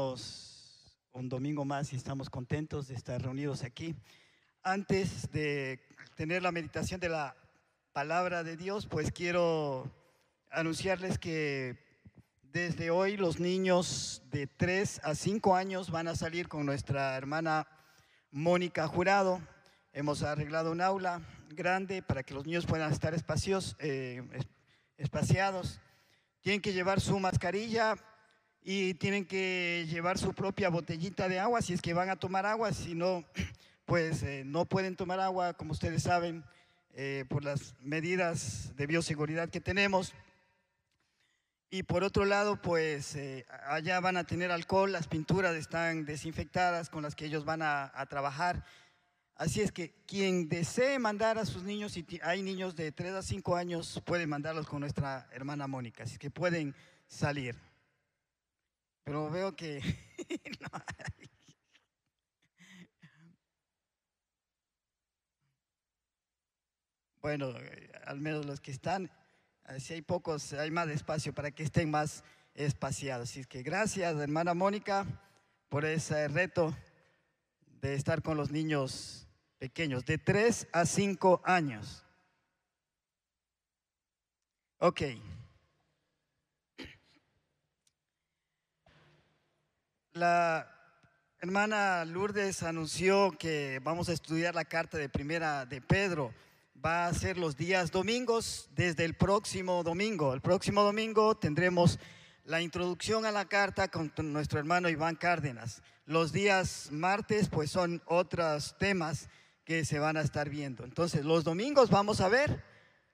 Estamos un domingo más y estamos contentos de estar reunidos aquí. Antes de tener la meditación de la palabra de Dios, pues quiero anunciarles que desde hoy los niños de 3 a 5 años van a salir con nuestra hermana Mónica Jurado. Hemos arreglado un aula grande para que los niños puedan estar espacios, eh, espaciados. Tienen que llevar su mascarilla y tienen que llevar su propia botellita de agua si es que van a tomar agua, si no, pues eh, no pueden tomar agua, como ustedes saben, eh, por las medidas de bioseguridad que tenemos. Y por otro lado, pues eh, allá van a tener alcohol, las pinturas están desinfectadas con las que ellos van a, trabajar. Así es que quien desee mandar a sus niños, si hay niños de 3 a 5 años, puede mandarlos con nuestra hermana Mónica, así que pueden salir. Pero veo que no Bueno, al menos los que están, si hay pocos, hay más espacio para que estén más espaciados. Así que gracias, hermana Mónica, por ese reto de estar con los niños pequeños, de 3 a 5 años. Ok. La hermana Lourdes anunció que vamos a estudiar la carta de primera de Pedro. Va a ser los días domingos desde el próximo domingo. El próximo domingo tendremos la introducción a la carta con nuestro hermano Iván Cárdenas. Los días martes pues son otros temas que se van a estar viendo. Entonces, los domingos vamos a ver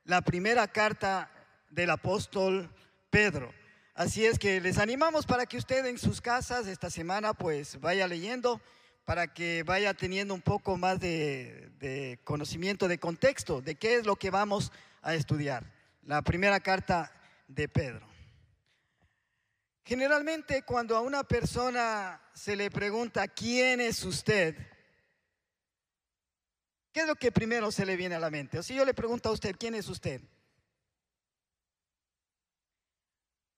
la primera carta del apóstol Pedro. Así es que les animamos para que usted en sus casas esta semana pues vaya leyendo, para que vaya teniendo un poco más de, conocimiento de contexto, de qué es lo que vamos a estudiar. La primera carta de Pedro. Generalmente cuando a una persona se le pregunta quién es usted, ¿qué es lo que primero se le viene a la mente? O si yo le pregunto a usted, ¿quién es usted?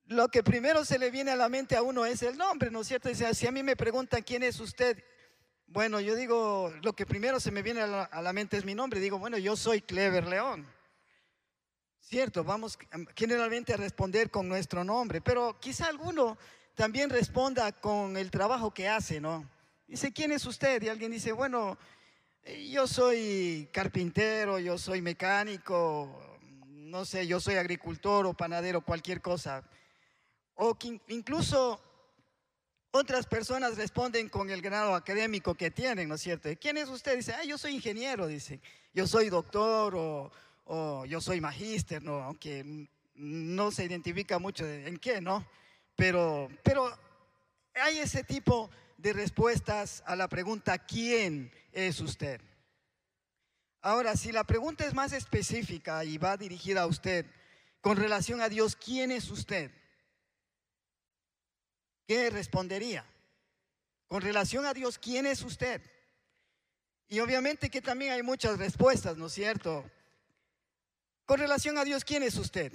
Lo que primero se le viene a la mente a uno es el nombre, ¿no es cierto? Dice, si a mí me preguntan quién es usted, bueno, yo digo, lo que primero se me viene a la, mente es mi nombre. Digo, bueno, yo soy Clever León. Cierto, vamos generalmente a responder con nuestro nombre, pero quizá alguno también responda con el trabajo que hace, ¿no? Dice, ¿quién es usted? Y alguien dice, bueno, eh, yo soy carpintero, yo soy mecánico, no sé, yo soy agricultor o panadero, cualquier cosa. O que incluso otras personas responden con el grado académico que tienen, ¿no es cierto? ¿Quién es usted? Dice, ah, yo soy ingeniero, dice. Yo soy doctor o, yo soy magíster, ¿no? Aunque no se identifica mucho en qué, ¿no? Pero, pero hay ese tipo de respuestas a la pregunta, ¿quién es usted? Ahora, si la pregunta es más específica y va dirigida a usted con relación a Dios, ¿quién es usted? ¿Qué respondería? Con relación a Dios, ¿quién es usted? Y obviamente que también hay muchas respuestas, ¿no es cierto? Con relación a Dios, ¿quién es usted?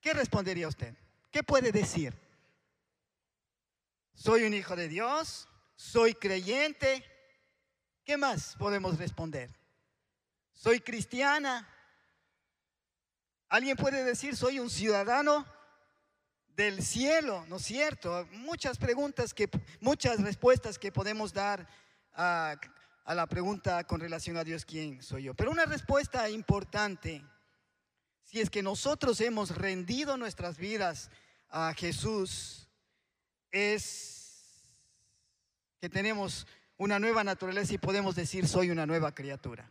¿Qué respondería usted? ¿Qué puede decir? ¿Soy un hijo de Dios? ¿Soy creyente? ¿Qué más podemos responder? ¿Soy cristiana? ¿Alguien puede decir, soy un ciudadano del cielo, ¿no es cierto? Muchas preguntas que, muchas respuestas que podemos dar a, a, la pregunta con relación a Dios, ¿quién soy yo? Pero una respuesta importante, si es que nosotros hemos rendido nuestras vidas a Jesús, es que tenemos una nueva naturaleza y podemos decir, soy una nueva criatura.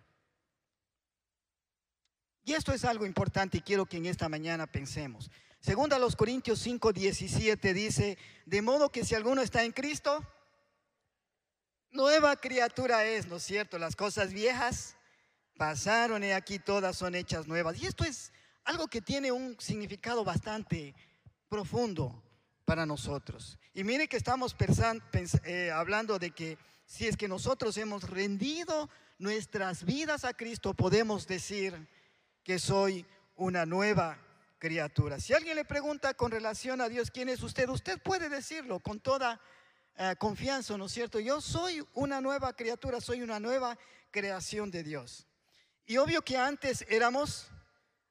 Y esto es algo importante y quiero que en esta mañana pensemos. Segunda a los Corintios 5, 17 dice, de modo que si alguno está en Cristo, nueva criatura es, ¿no es cierto? Las cosas viejas pasaron y aquí todas son hechas nuevas. Y esto es algo que tiene un significado bastante profundo para nosotros. Y mire que estamos eh, hablando de que si es que nosotros hemos rendido nuestras vidas a Cristo, podemos decir que soy una nueva criatura. Si alguien le pregunta con relación a Dios quién es usted, usted puede decirlo con toda eh, confianza, ¿no es cierto? Yo soy una nueva criatura, soy una nueva creación de Dios. Y obvio que antes éramos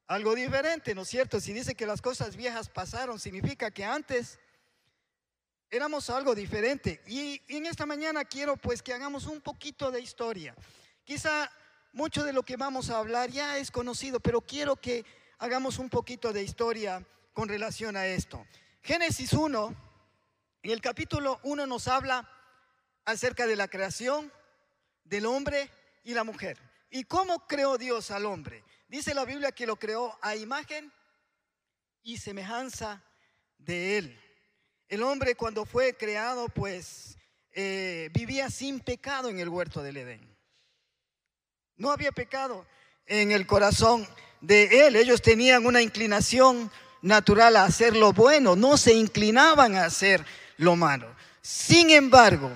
algo diferente, ¿no es cierto? Si dice que las cosas viejas pasaron, significa que antes éramos algo diferente. Y, en esta mañana quiero pues que hagamos un poquito de historia. Quizá mucho de lo que vamos a hablar ya es conocido, pero quiero que hagamos un poquito de historia con relación a esto. Génesis 1, en el capítulo 1 nos habla acerca de la creación del hombre y la mujer. ¿Y cómo creó Dios al hombre? Dice la Biblia que lo creó a imagen y semejanza de él. El hombre cuando fue creado, pues eh, vivía sin pecado en el huerto del Edén. No había pecado en el corazón de él. Ellos tenían una inclinación natural a hacer lo bueno, no se inclinaban a hacer lo malo. Sin embargo,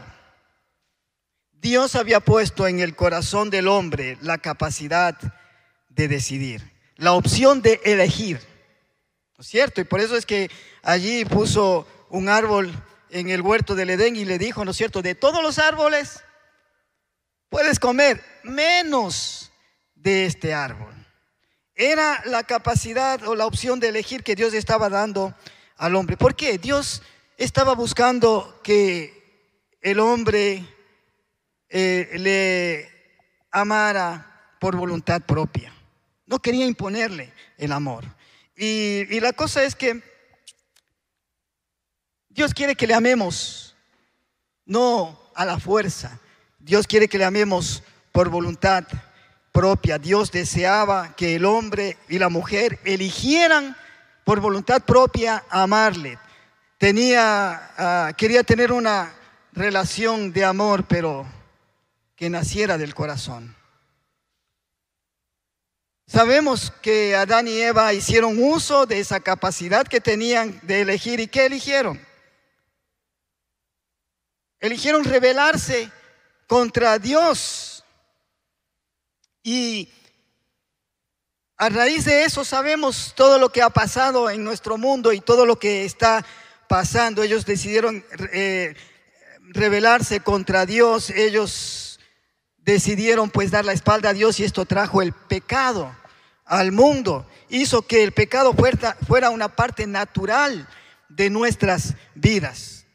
Dios había puesto en el corazón del hombre la capacidad de decidir, la opción de elegir. ¿No es cierto? Y por eso es que allí puso un árbol en el huerto del Edén y le dijo, ¿no es cierto? De todos los árboles puedes comer, menos de este árbol. Era la capacidad o la opción de elegir que Dios estaba dando al hombre. ¿Por qué? Dios estaba buscando que el hombre eh, le amara por voluntad propia. No quería imponerle el amor. y la cosa es que Dios quiere que le amemos, no a la fuerza. Dios quiere que le amemos por voluntad propia. Dios deseaba que el hombre y la mujer eligieran por voluntad propia amarle. Tenía, ah, quería tener una relación de amor, pero que naciera del corazón. Sabemos que Adán y Eva hicieron uso de esa capacidad que tenían de elegir. ¿Y qué eligieron? Eligieron rebelarse contra Dios. Y a raíz de eso sabemos todo lo que ha pasado en nuestro mundo y todo lo que está pasando. Ellos decidieron eh, rebelarse contra Dios. Ellos decidieron pues dar la espalda a Dios y esto trajo el pecado al mundo. Hizo que el pecado fuera, fuera una parte natural de nuestras vidas.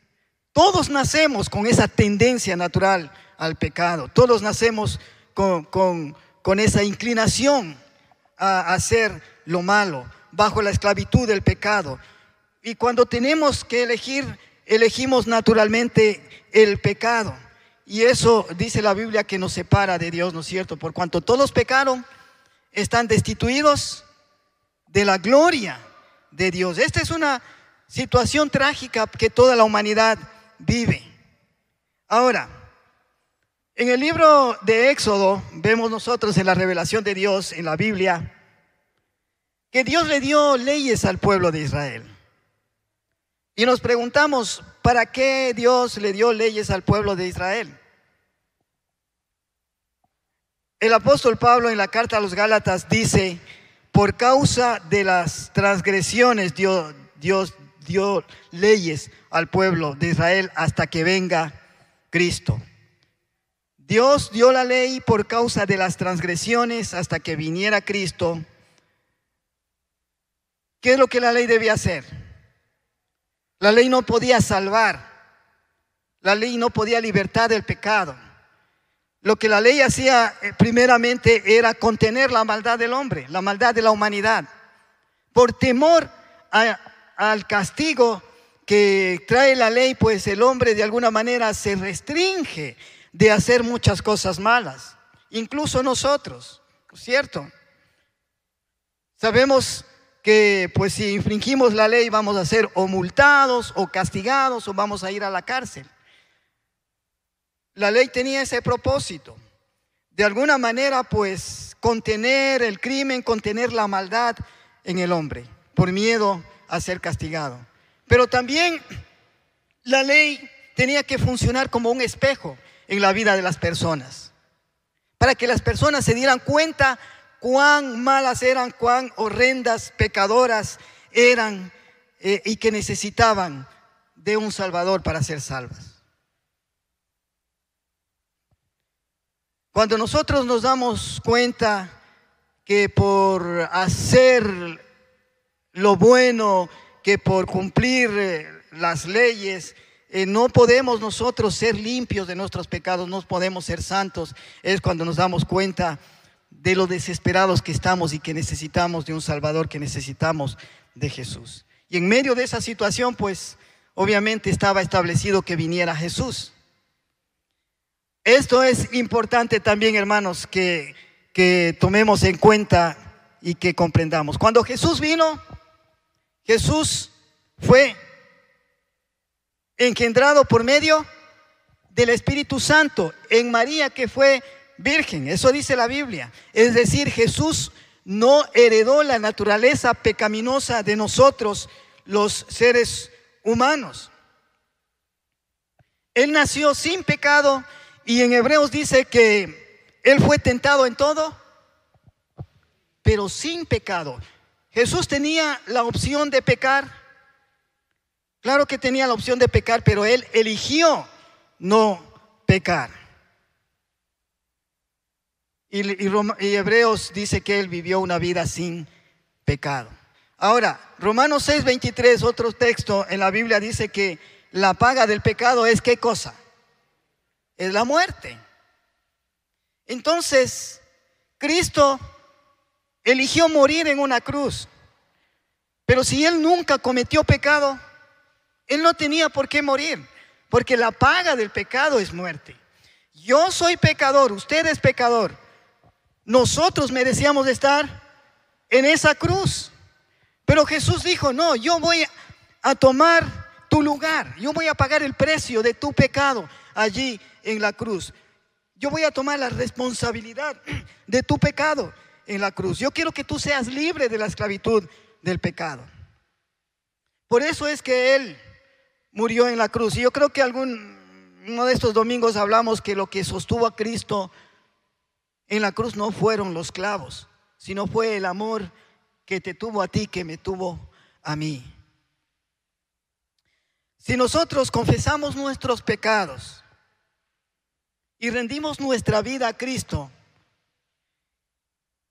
Todos nacemos con esa tendencia natural al pecado. Todos nacemos con, esa inclinación a hacer lo malo, bajo la esclavitud del pecado. Y cuando tenemos que elegir, elegimos naturalmente el pecado. Y eso dice la Biblia que nos separa de Dios, ¿no es cierto? Por cuanto todos pecaron, están destituidos de la gloria de Dios. Esta es una situación trágica que toda la humanidad vive. Ahora, en el libro de Éxodo vemos nosotros en la revelación de Dios en la Biblia que Dios le dio leyes al pueblo de Israel. Y nos preguntamos, ¿para qué Dios le dio leyes al pueblo de Israel? El apóstol Pablo en la carta a los Gálatas dice, por causa de las transgresiones Dios, dio leyes al pueblo de Israel hasta que venga Cristo. Dios dio la ley por causa de las transgresiones hasta que viniera Cristo. ¿Qué es lo que la ley debía hacer? La ley no podía salvar. La ley no podía libertar del pecado. Lo que la ley hacía eh, primeramente era contener la maldad del hombre, la maldad de la humanidad. Por temor al castigo que trae la ley, pues el hombre de alguna manera se restringe de hacer muchas cosas malas, incluso nosotros, ¿cierto? Sabemos que pues si infringimos la ley vamos a ser o multados o castigados o vamos a ir a la cárcel. La ley tenía ese propósito, de alguna manera pues contener el crimen, contener la maldad en el hombre, por miedo a ser castigado. Pero también la ley tenía que funcionar como un espejo en la vida de las personas. Para que las personas se dieran cuenta cuán malas eran, cuán horrendas, pecadoras eran eh, y que necesitaban de un Salvador para ser salvas. Cuando nosotros nos damos cuenta que por hacer lo bueno, que por cumplir eh, las leyes, eh, no podemos nosotros ser limpios de nuestros pecados, no podemos ser santos, es cuando nos damos cuenta de lo desesperados que estamos y que necesitamos de un Salvador, que necesitamos de Jesús. Y en medio de esa situación, pues obviamente estaba establecido que viniera Jesús. Esto es importante también, hermanos, que, que tomemos en cuenta y que comprendamos. Cuando Jesús vino, Jesús fue engendrado por medio del Espíritu Santo en María que fue virgen. Eso dice la Biblia. Es decir, Jesús no heredó la naturaleza pecaminosa de nosotros, los seres humanos. Él nació sin pecado y en Hebreos dice que Él fue tentado en todo, pero sin pecado. Jesús tenía la opción de pecar Claro que tenía la opción de pecar, pero él eligió no pecar. Y, Hebreos dice que él vivió una vida sin pecado. Ahora, Romanos 6, 23, otro texto en la Biblia dice que la paga del pecado es qué cosa? Es la muerte. Entonces, Cristo eligió morir en una cruz. Pero si él nunca cometió pecado, él no tenía por qué morir, porque la paga del pecado es muerte. Yo soy pecador, usted es pecador. Nosotros merecíamos estar en esa cruz. Pero Jesús dijo, no, yo voy a tomar tu lugar, yo voy a pagar el precio de tu pecado allí en la cruz. Yo voy a tomar la responsabilidad de tu pecado en la cruz. Yo quiero que tú seas libre de la esclavitud del pecado. Por eso es que Él murió en la cruz. Y yo creo que algún uno de estos domingos hablamos que lo que sostuvo a Cristo en la cruz no fueron los clavos, sino fue el amor que te tuvo a ti, que me tuvo a mí. Si nosotros confesamos nuestros pecados y rendimos nuestra vida a Cristo,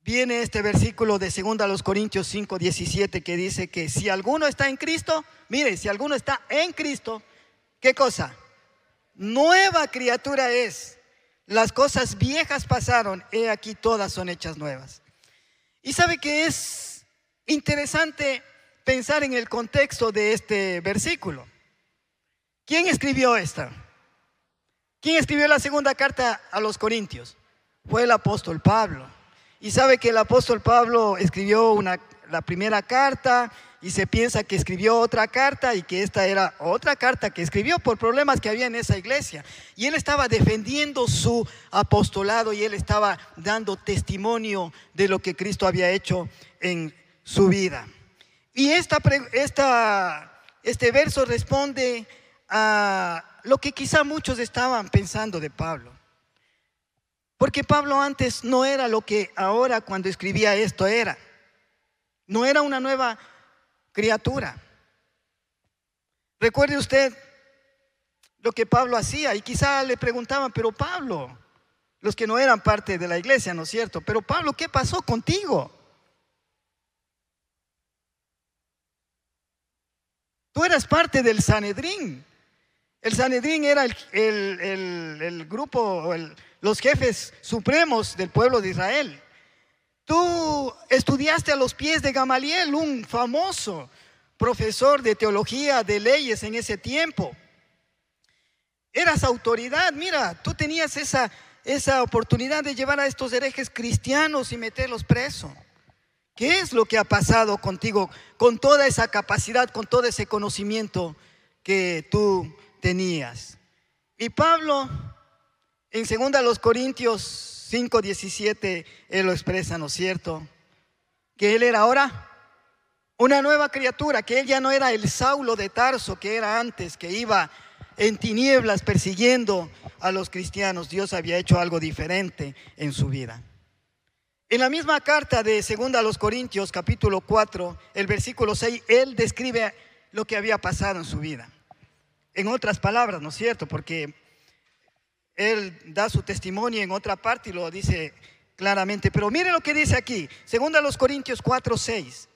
viene este versículo de 2 a los Corintios 5, 17 que dice que si alguno está en Cristo, mire, si alguno está en Cristo, ¿qué cosa? Nueva criatura es. Las cosas viejas pasaron, he aquí todas son hechas nuevas. Y sabe que es interesante pensar en el contexto de este versículo. ¿Quién escribió esta? ¿Quién escribió la segunda carta a los Corintios? Fue el apóstol Pablo. Y sabe que el apóstol Pablo escribió una, la primera carta y se piensa que escribió otra carta y que esta era otra carta que escribió por problemas que había en esa iglesia. Y él estaba defendiendo su apostolado y él estaba dando testimonio de lo que Cristo había hecho en su vida. Y esta, este verso responde a lo que quizá muchos estaban pensando de Pablo. Porque Pablo antes no era lo que ahora cuando escribía esto era. No era una nueva criatura. Recuerde usted lo que Pablo hacía y quizá le preguntaban, pero Pablo, los que no eran parte de la iglesia, ¿no es cierto? Pero Pablo, ¿qué pasó contigo? Tú eras parte del Sanedrín. El Sanedrín era el, el, grupo, los jefes supremos del pueblo de Israel. Tú estudiaste a los pies de Gamaliel, un famoso profesor de teología, de leyes en ese tiempo. Eras autoridad, mira, tú tenías esa, esa oportunidad de llevar a estos herejes cristianos y meterlos presos. ¿Qué es lo que ha pasado contigo con toda esa capacidad, con todo ese conocimiento que tú tenías? Y Pablo en 2 los Corintios 5, 17, él lo expresa, ¿no es cierto? Que él era ahora una nueva criatura, que él ya no era el Saulo de Tarso que era antes, que iba en tinieblas persiguiendo a los cristianos. Dios había hecho algo diferente en su vida. En la misma carta de 2 a los Corintios, capítulo 4, el versículo 6, él describe lo que había pasado en su vida. En otras palabras, ¿no es cierto? Porque él da su testimonio en otra parte y lo dice claramente. Pero mire lo que dice aquí, segundo a los Corintios 4, 6.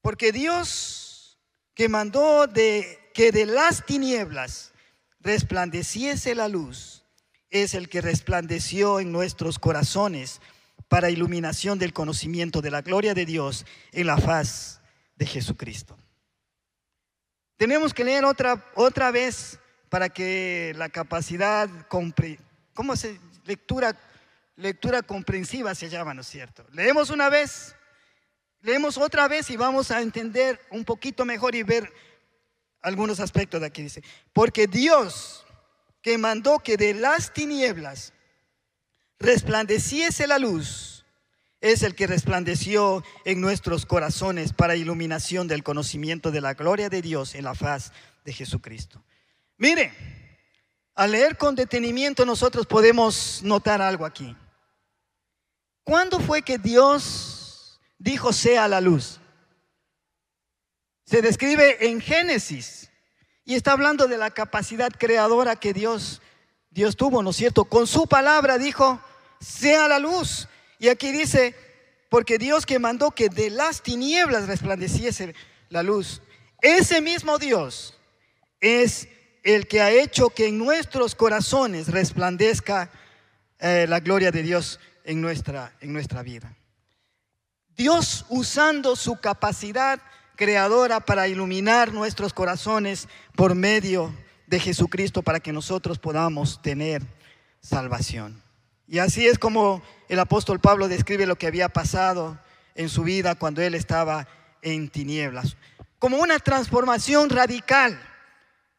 Porque Dios que mandó de, que de las tinieblas resplandeciese la luz, es el que resplandeció en nuestros corazones para iluminación del conocimiento de la gloria de Dios en la faz de Jesucristo. Tenemos que leer otra, otra vez para que la capacidad, ¿cómo se? Lectura, lectura comprensiva se llama, ¿no es cierto? Leemos una vez, leemos otra vez y vamos a entender un poquito mejor y ver algunos aspectos de aquí. Dice, porque Dios que mandó que de las tinieblas resplandeciese la luz, es el que resplandeció en nuestros corazones para iluminación del conocimiento de la gloria de Dios en la faz de Jesucristo. Mire, al leer con detenimiento nosotros podemos notar algo aquí. ¿Cuándo fue que Dios dijo sea la luz? Se describe en Génesis y está hablando de la capacidad creadora que Dios Dios tuvo, ¿no es cierto? Con su palabra dijo, sea la luz. Y aquí dice, porque Dios que mandó que de las tinieblas resplandeciese la luz, ese mismo Dios es el que ha hecho que en nuestros corazones resplandezca eh, la gloria de Dios en nuestra, en nuestra vida. Dios usando su capacidad creadora para iluminar nuestros corazones por medio de Jesucristo para que nosotros podamos tener salvación. Y así es como el apóstol Pablo describe lo que había pasado en su vida cuando él estaba en tinieblas, como una transformación radical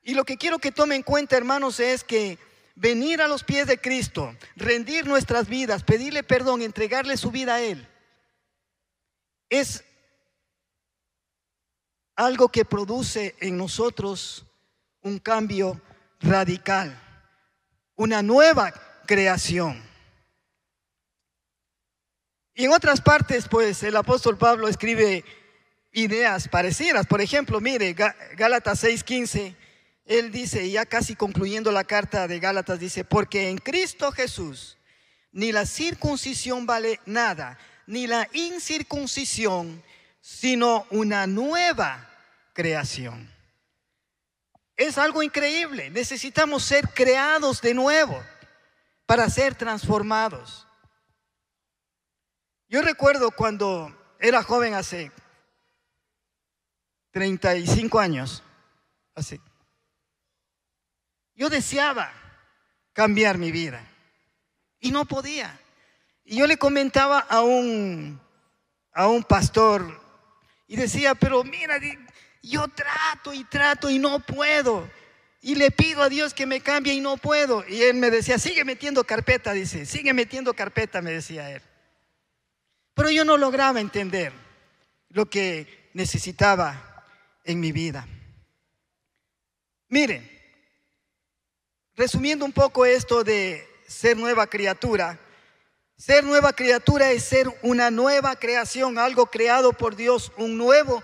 y lo que quiero que tomen en cuenta, hermanos, es que venir a los pies de Cristo, rendir nuestras vidas, pedirle perdón, entregarle su vida a Él, es algo que produce en nosotros un cambio radical, una nueva creación. Y en otras partes, pues el apóstol Pablo escribe ideas parecidas. Por ejemplo, mire, Gálatas 6:15 él dice, ya casi concluyendo la carta de Gálatas, dice, porque en Cristo Jesús ni la circuncisión vale nada, ni la incircuncisión, sino una nueva creación. Es algo increíble. Necesitamos ser creados de nuevo para ser transformados. Yo recuerdo cuando era joven hace 35 años, así. Yo deseaba cambiar mi vida y no podía. Y yo le comentaba a un, a un pastor y decía, pero mira, yo trato y trato y no puedo. Y le pido a Dios que me cambie y no puedo. Y él me decía, sigue metiendo carpeta, dice, sigue metiendo carpeta, me decía él. Pero yo no lograba entender lo que necesitaba en mi vida. Miren, resumiendo un poco esto de ser nueva criatura, ser nueva criatura es ser una nueva creación, algo creado por Dios, un nuevo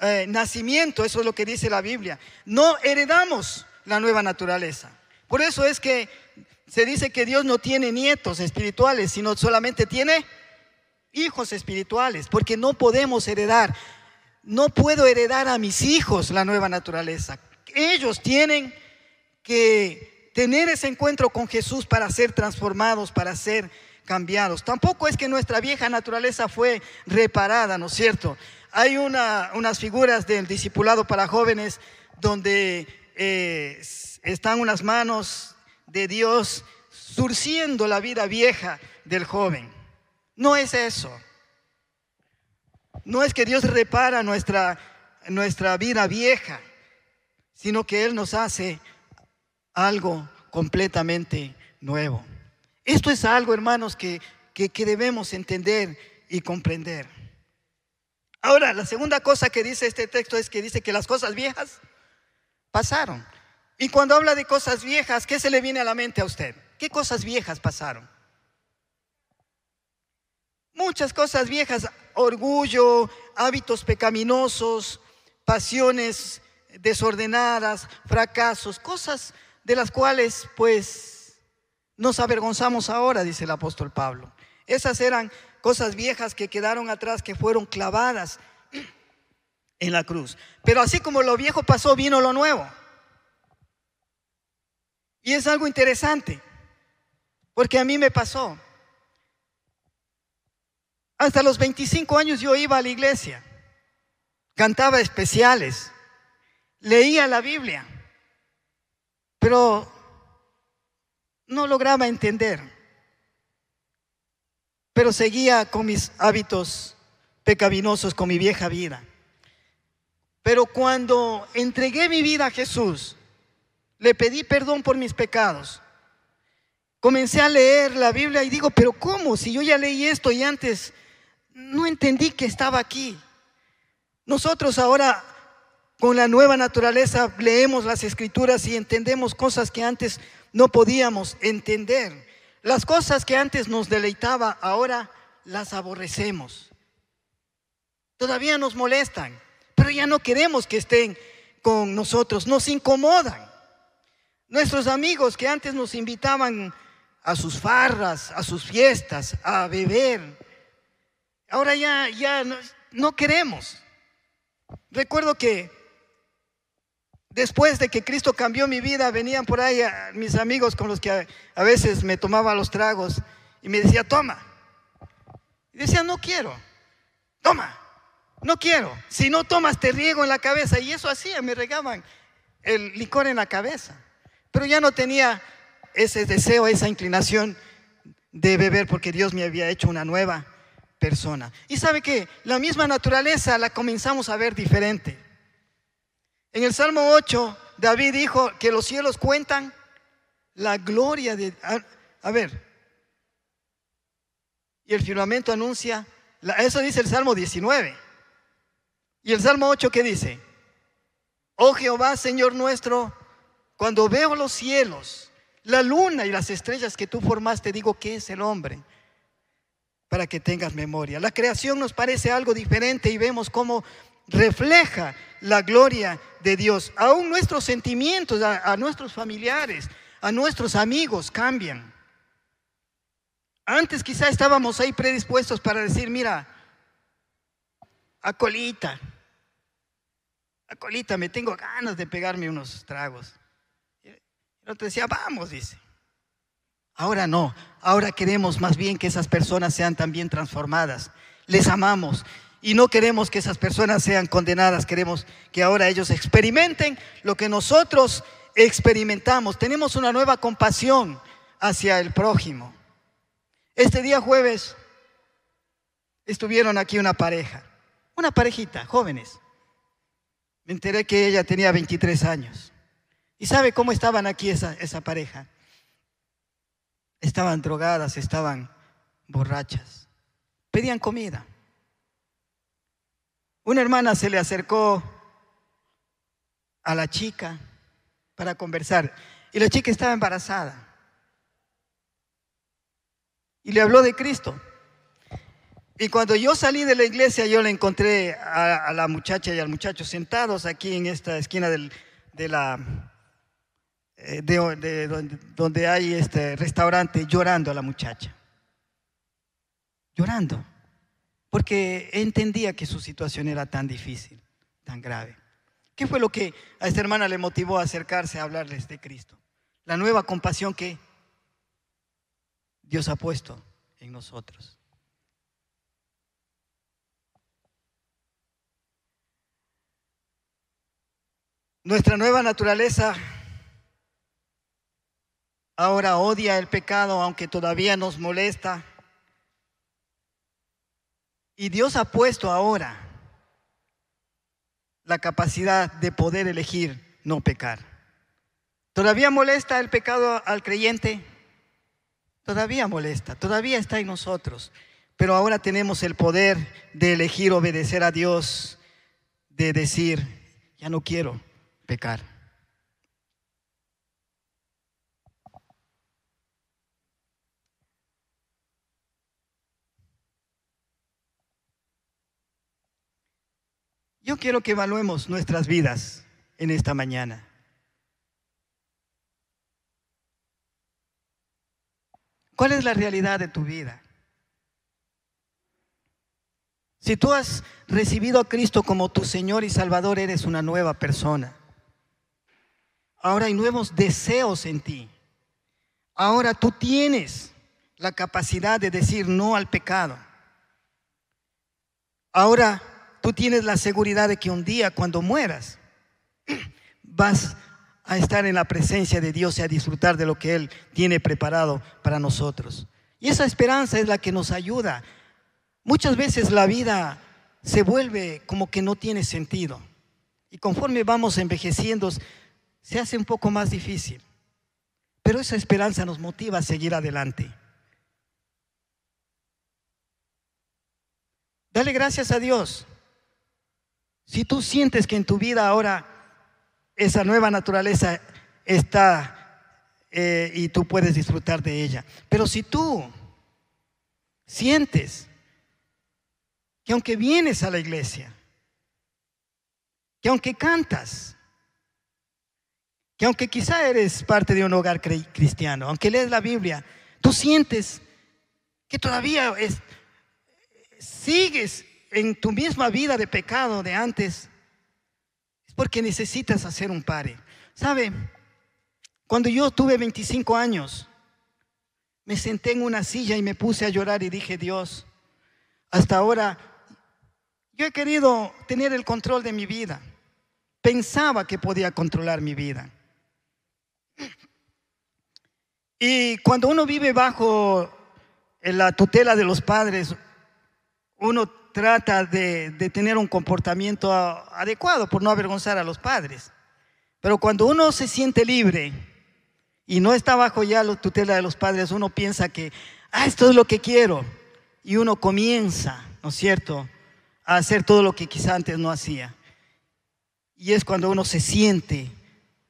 eh, nacimiento, eso es lo que dice la Biblia. No heredamos la nueva naturaleza. Por eso es que se dice que Dios no tiene nietos espirituales, sino solamente tiene hijos espirituales, porque no podemos heredar, no puedo heredar a mis hijos la nueva naturaleza. Ellos tienen que tener ese encuentro con Jesús para ser transformados, para ser cambiados. Tampoco es que nuestra vieja naturaleza fue reparada, ¿no es cierto? Hay unas figuras del discipulado para jóvenes donde eh, están unas manos de Dios surciendo la vida vieja del joven. No es eso. No es que Dios repara nuestra, nuestra vida vieja, sino que Él nos hace algo completamente nuevo. Esto es algo, hermanos, que, que, debemos entender y comprender. Ahora, la segunda cosa que dice este texto es que dice que las cosas viejas pasaron. Y cuando habla de cosas viejas, ¿qué se le viene a la mente a usted? ¿Qué cosas viejas pasaron? Muchas cosas viejas, orgullo, hábitos pecaminosos, pasiones desordenadas, fracasos, cosas de las cuales pues nos avergonzamos ahora, dice el apóstol Pablo. Esas eran cosas viejas que quedaron atrás, que fueron clavadas en la cruz. Pero así como lo viejo pasó, vino lo nuevo. Y es algo interesante, porque a mí me pasó. Hasta los 25 años yo iba a la iglesia, cantaba especiales, leía la Biblia, pero no lograba entender. Pero seguía con mis hábitos pecaminosos, con mi vieja vida. Pero cuando entregué mi vida a Jesús, le pedí perdón por mis pecados. Comencé a leer la Biblia y digo, pero ¿cómo? Si yo ya leí esto y antes no entendí que estaba aquí. Nosotros ahora con la nueva naturaleza leemos las escrituras y entendemos cosas que antes no podíamos entender. Las cosas que antes nos deleitaba, ahora las aborrecemos. Todavía nos molestan, pero ya no queremos que estén con nosotros, nos incomodan. Nuestros amigos que antes nos invitaban a sus farras, a sus fiestas, a beber, ahora ya, ya no, queremos. Recuerdo que después de que Cristo cambió mi vida, venían por ahí mis amigos con los que a, a, veces me tomaba los tragos y me decía, toma. Y decía, no quiero, toma, no quiero. Si no tomas, te riego en la cabeza. Y eso hacía, me regaban el licor en la cabeza. Pero ya no tenía ese deseo, esa inclinación de beber porque Dios me había hecho una nueva persona. Y sabe que la misma naturaleza la comenzamos a ver diferente. En el Salmo 8, David dijo que los cielos cuentan la gloria de... A, ver. Y el firmamento anuncia, eso dice el Salmo 19. Y el Salmo 8, ¿qué dice? Oh Jehová, Señor nuestro, cuando veo los cielos, la luna y las estrellas que tú formaste, digo, ¿qué es el hombre? Para que tengas memoria. La creación nos parece algo diferente y vemos cómo refleja la gloria de Dios. Aún nuestros sentimientos a, nuestros familiares, a nuestros amigos cambian. Antes quizá estábamos ahí predispuestos para decir, mira, a colita, a colita, me tengo ganas de pegarme unos tragos. El otro decía, vamos, dice. Ahora no, ahora queremos más bien que esas personas sean también transformadas. Les amamos y no queremos que esas personas sean condenadas, queremos que ahora ellos experimenten lo que nosotros experimentamos. Tenemos una nueva compasión hacia el prójimo. Este día jueves estuvieron aquí una pareja, una parejita, jóvenes. Me enteré que ella tenía 23 años. ¿Y sabe cómo estaban aquí esa, esa pareja? Estaban drogadas, estaban borrachas. Pedían comida. Una hermana se le acercó a la chica para conversar y la chica estaba embarazada. Y le habló de Cristo. Y cuando yo salí de la iglesia, yo le encontré a, la muchacha y al muchacho sentados aquí en esta esquina de la eh, de, donde, hay este restaurante llorando a la muchacha. Llorando. Porque entendía que su situación era tan difícil, tan grave. ¿Qué fue lo que a esta hermana le motivó a acercarse a hablarles de Cristo? La nueva compasión que Dios ha puesto en nosotros. Nuestra nueva naturaleza ahora odia el pecado aunque todavía nos molesta. Y Dios ha puesto ahora la capacidad de poder elegir no pecar. ¿Todavía molesta el pecado al creyente? Todavía molesta, todavía está en nosotros. Pero ahora tenemos el poder de elegir obedecer a Dios, de decir, ya no quiero pecar. Yo quiero que evaluemos nuestras vidas en esta mañana. ¿Cuál es la realidad de tu vida? Si tú has recibido a Cristo como tu Señor y Salvador, eres una nueva persona. Ahora hay nuevos deseos en ti. Ahora tú tienes la capacidad de decir no al pecado. Ahora tú tienes la seguridad de que un día cuando mueras vas a estar en la presencia de Dios y a disfrutar de lo que Él tiene preparado para nosotros. Y esa esperanza es la que nos ayuda Muchas veces la vida se vuelve como que no tiene sentido. Y conforme vamos envejeciendo, se hace un poco más difícil. Pero esa esperanza nos motiva a seguir adelante. Dale gracias a Dios. Si tú sientes que en tu vida ahora esa nueva naturaleza está eh, y tú puedes disfrutar de ella. Pero si tú sientes que aunque vienes a la iglesia, que aunque cantas, que aunque quizá eres parte de un hogar cristiano, aunque lees la Biblia, tú sientes que todavía sigues en tu misma vida de pecado de antes, es porque necesitas hacer un pare. ¿Sabe? Cuando yo tuve 25 años, me senté en una silla y me puse a llorar y dije, Dios, hasta ahora yo he querido tener el control de mi vida. Pensaba que podía controlar mi vida. Y cuando uno vive bajo la tutela de los padres, uno trata de, tener un comportamiento adecuado por no avergonzar a los padres. Pero cuando uno se siente libre y no está bajo ya la tutela de los padres, uno piensa que, ah, esto es lo que quiero. Y uno comienza, ¿no es cierto?, a hacer todo lo que quizá antes no hacía. Y es cuando uno se siente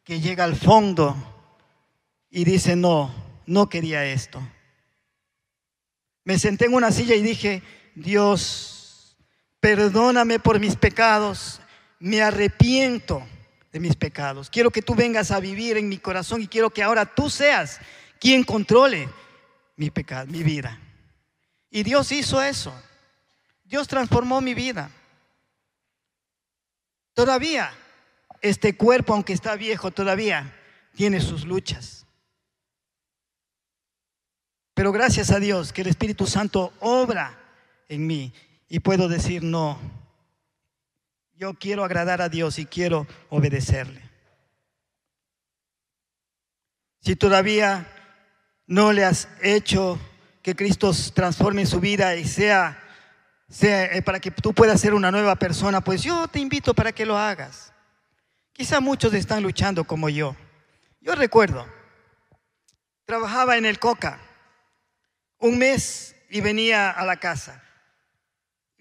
que llega al fondo y dice, no, no quería esto. Me senté en una silla y dije, Dios, perdóname por mis pecados, me arrepiento de mis pecados. Quiero que tú vengas a vivir en mi corazón y quiero que ahora tú seas quien controle mi vida. Y Dios hizo eso. Dios transformó mi vida. Todavía este cuerpo, aunque está viejo, todavía tiene sus luchas. Pero gracias a Dios que el Espíritu Santo obra en mí y puedo decir no. Yo quiero agradar a Dios y quiero obedecerle. Si todavía no le has hecho que Cristo transforme su vida y sea eh, para que tú puedas ser una nueva persona, pues yo te invito para que lo hagas. Quizá muchos están luchando como yo. Yo recuerdo, trabajaba en el Coca un mes y venía a la casa.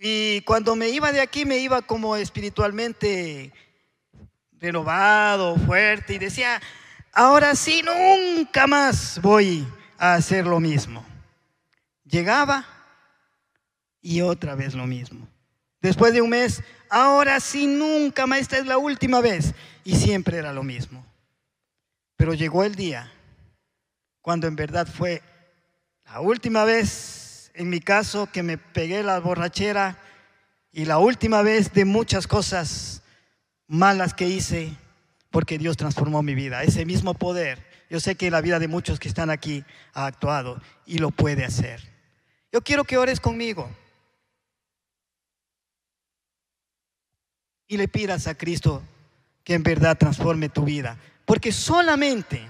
Y cuando me iba de aquí me iba como espiritualmente renovado, fuerte y decía, ahora sí, nunca más voy a hacer lo mismo. Llegaba y otra vez lo mismo. Después de un mes, ahora sí, nunca más, esta es la última vez. Y siempre era lo mismo. Pero llegó el día cuando en verdad fue la última vez, en mi caso, que me pegué la borrachera y la última vez de muchas cosas malas que hice, porque Dios transformó mi vida. Ese mismo poder, yo sé que la vida de muchos que están aquí ha actuado y lo puede hacer. Yo quiero que ores conmigo. y le pidas a Cristo que en verdad transforme tu vida. Porque solamente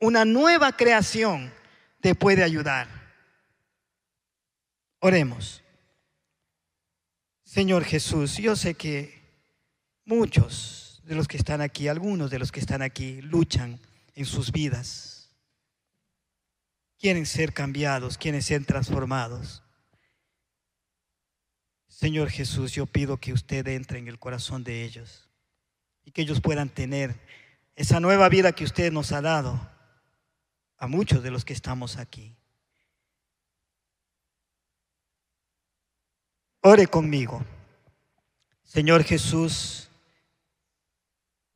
una nueva creación te puede ayudar. Oremos. Señor Jesús, yo sé que muchos de los que están aquí, algunos de los que están aquí, luchan en sus vidas. Quieren ser cambiados, quieren ser transformados. Señor Jesús, yo pido que usted entre en el corazón de ellos y que ellos puedan tener esa nueva vida que usted nos ha dado a muchos de los que estamos aquí. Ore conmigo. Señor Jesús,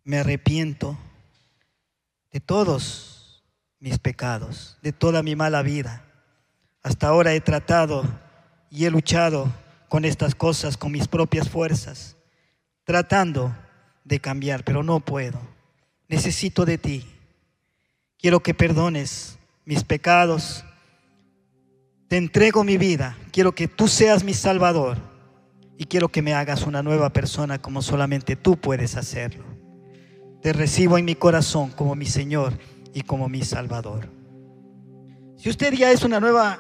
me arrepiento de todos mis pecados, de toda mi mala vida. Hasta ahora he tratado y he luchado con estas cosas con mis propias fuerzas, tratando de cambiar, pero no puedo. Necesito de ti. Quiero que perdones mis pecados. Te entrego mi vida. Quiero que tú seas mi Salvador. Y quiero que me hagas una nueva persona como solamente tú puedes hacerlo. Te recibo en mi corazón como mi Señor y como mi Salvador. Si usted ya es una nueva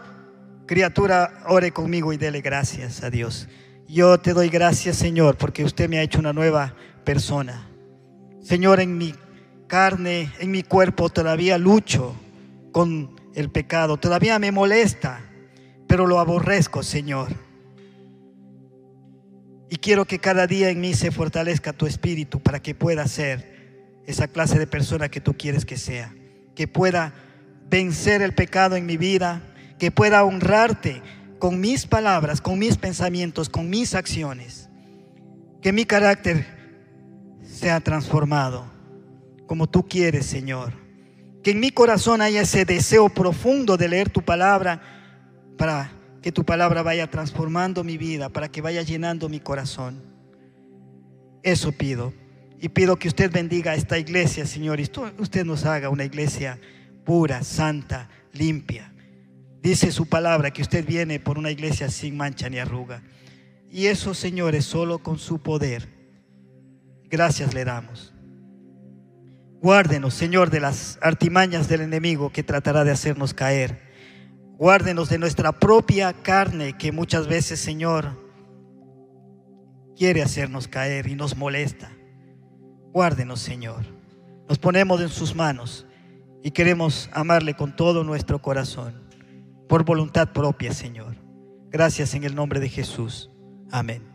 criatura, ore conmigo y dele gracias a Dios. Yo te doy gracias, Señor, porque usted me ha hecho una nueva persona. Señor, en mi carne, en mi cuerpo todavía lucho con el pecado, todavía me molesta, pero lo aborrezco, Señor. Y quiero que cada día en mí se fortalezca tu espíritu para que pueda ser esa clase de persona que tú quieres que sea que pueda vencer el pecado en mi vida, que pueda honrarte con mis palabras, con mis pensamientos, con mis acciones. Que mi carácter sea transformado como tú quieres, Señor. Que en mi corazón haya ese deseo profundo de leer tu palabra para que tu palabra vaya transformando mi vida, para que vaya llenando mi corazón. Eso pido. Y pido que usted bendiga a esta iglesia, Señor, y usted nos haga una iglesia pura, santa, limpia. Dice su palabra que usted viene por una iglesia sin mancha ni arruga. Y eso, Señor, es solo con su poder. Gracias le damos. Guárdenos, Señor, de las artimañas del enemigo que tratará de hacernos caer. Guárdenos de nuestra propia carne que muchas veces, Señor, quiere hacernos caer y nos molesta. Guárdenos, Señor. Nos ponemos en sus manos y queremos amarle con todo nuestro corazón, por voluntad propia, Señor. Gracias en el nombre de Jesús. Amén.